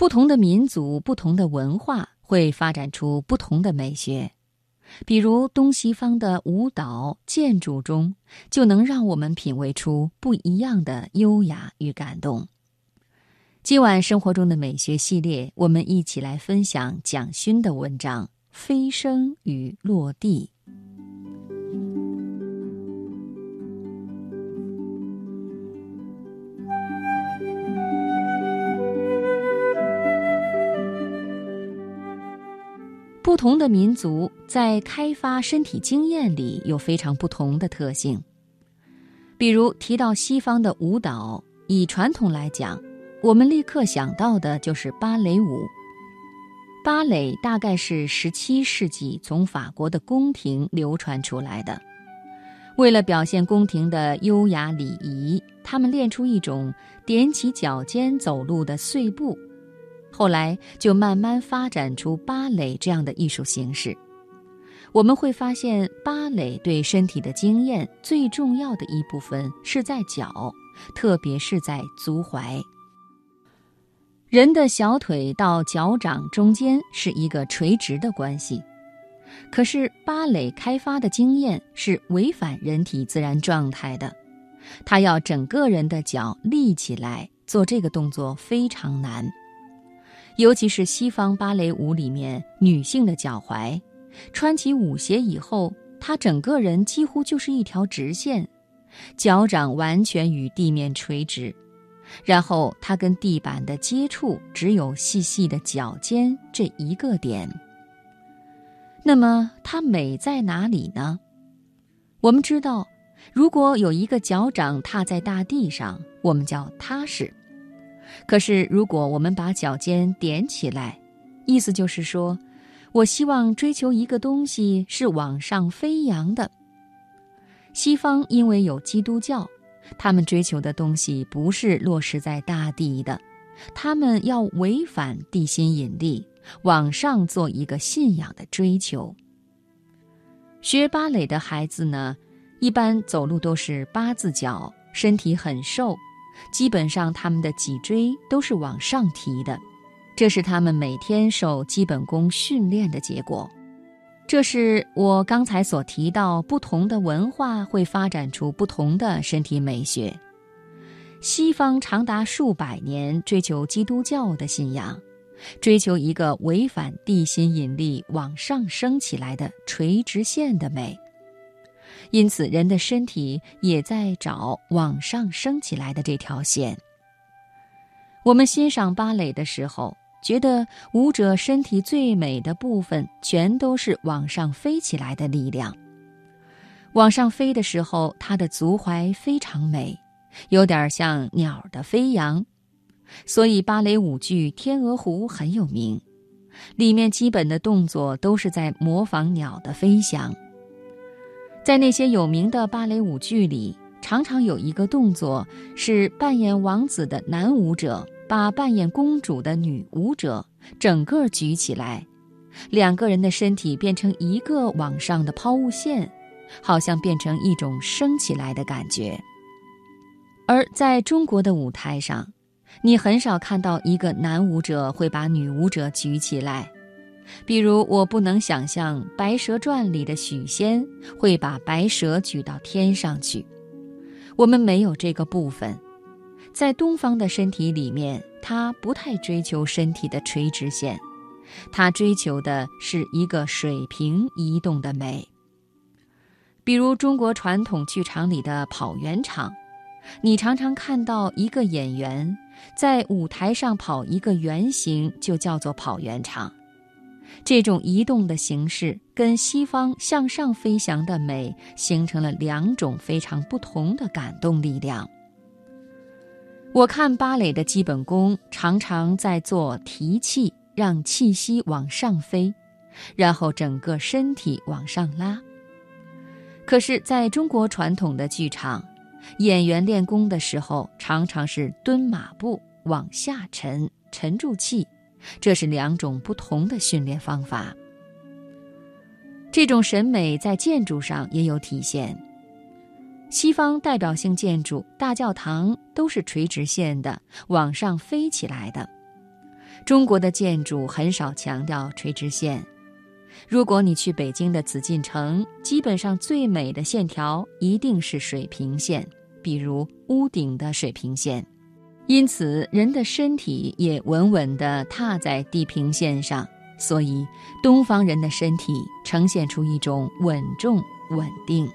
不同的民族、不同的文化会发展出不同的美学，比如东西方的舞蹈、建筑中，就能让我们品味出不一样的优雅与感动。今晚生活中的美学系列，我们一起来分享蒋勋的文章《飞升与落地》。不同的民族在开发身体经验里有非常不同的特性。比如提到西方的舞蹈，以传统来讲，我们立刻想到的就是芭蕾舞。芭蕾大概是十七世纪从法国的宫廷流传出来的，为了表现宫廷的优雅礼仪，他们练出一种踮起脚尖走路的碎步。后来就慢慢发展出芭蕾这样的艺术形式。我们会发现，芭蕾对身体的经验最重要的一部分是在脚，特别是在足踝。人的小腿到脚掌中间是一个垂直的关系，可是芭蕾开发的经验是违反人体自然状态的，它要整个人的脚立起来做这个动作非常难。尤其是西方芭蕾舞里面女性的脚踝，穿起舞鞋以后，她整个人几乎就是一条直线，脚掌完全与地面垂直，然后她跟地板的接触只有细细的脚尖这一个点。那么它美在哪里呢？我们知道，如果有一个脚掌踏在大地上，我们叫踏实。可是，如果我们把脚尖点起来，意思就是说，我希望追求一个东西是往上飞扬的。西方因为有基督教，他们追求的东西不是落实在大地的，他们要违反地心引力，往上做一个信仰的追求。学芭蕾的孩子呢，一般走路都是八字脚，身体很瘦。基本上，他们的脊椎都是往上提的，这是他们每天受基本功训练的结果。这是我刚才所提到，不同的文化会发展出不同的身体美学。西方长达数百年追求基督教的信仰，追求一个违反地心引力往上升起来的垂直线的美。因此，人的身体也在找往上升起来的这条线。我们欣赏芭蕾的时候，觉得舞者身体最美的部分，全都是往上飞起来的力量。往上飞的时候，他的足踝非常美，有点像鸟的飞扬。所以，芭蕾舞剧《天鹅湖》很有名，里面基本的动作都是在模仿鸟的飞翔。在那些有名的芭蕾舞剧里，常常有一个动作是扮演王子的男舞者把扮演公主的女舞者整个举起来，两个人的身体变成一个往上的抛物线，好像变成一种升起来的感觉。而在中国的舞台上，你很少看到一个男舞者会把女舞者举起来。比如，我不能想象《白蛇传》里的许仙会把白蛇举到天上去。我们没有这个部分，在东方的身体里面，他不太追求身体的垂直线，他追求的是一个水平移动的美。比如中国传统剧场里的跑圆场，你常常看到一个演员在舞台上跑一个圆形，就叫做跑圆场。这种移动的形式跟西方向上飞翔的美形成了两种非常不同的感动力量。我看芭蕾的基本功常常在做提气，让气息往上飞，然后整个身体往上拉。可是，在中国传统的剧场，演员练功的时候常常是蹲马步往下沉，沉住气。这是两种不同的训练方法。这种审美在建筑上也有体现。西方代表性建筑大教堂都是垂直线的，往上飞起来的。中国的建筑很少强调垂直线。如果你去北京的紫禁城，基本上最美的线条一定是水平线，比如屋顶的水平线。因此，人的身体也稳稳地踏在地平线上，所以东方人的身体呈现出一种稳重稳定。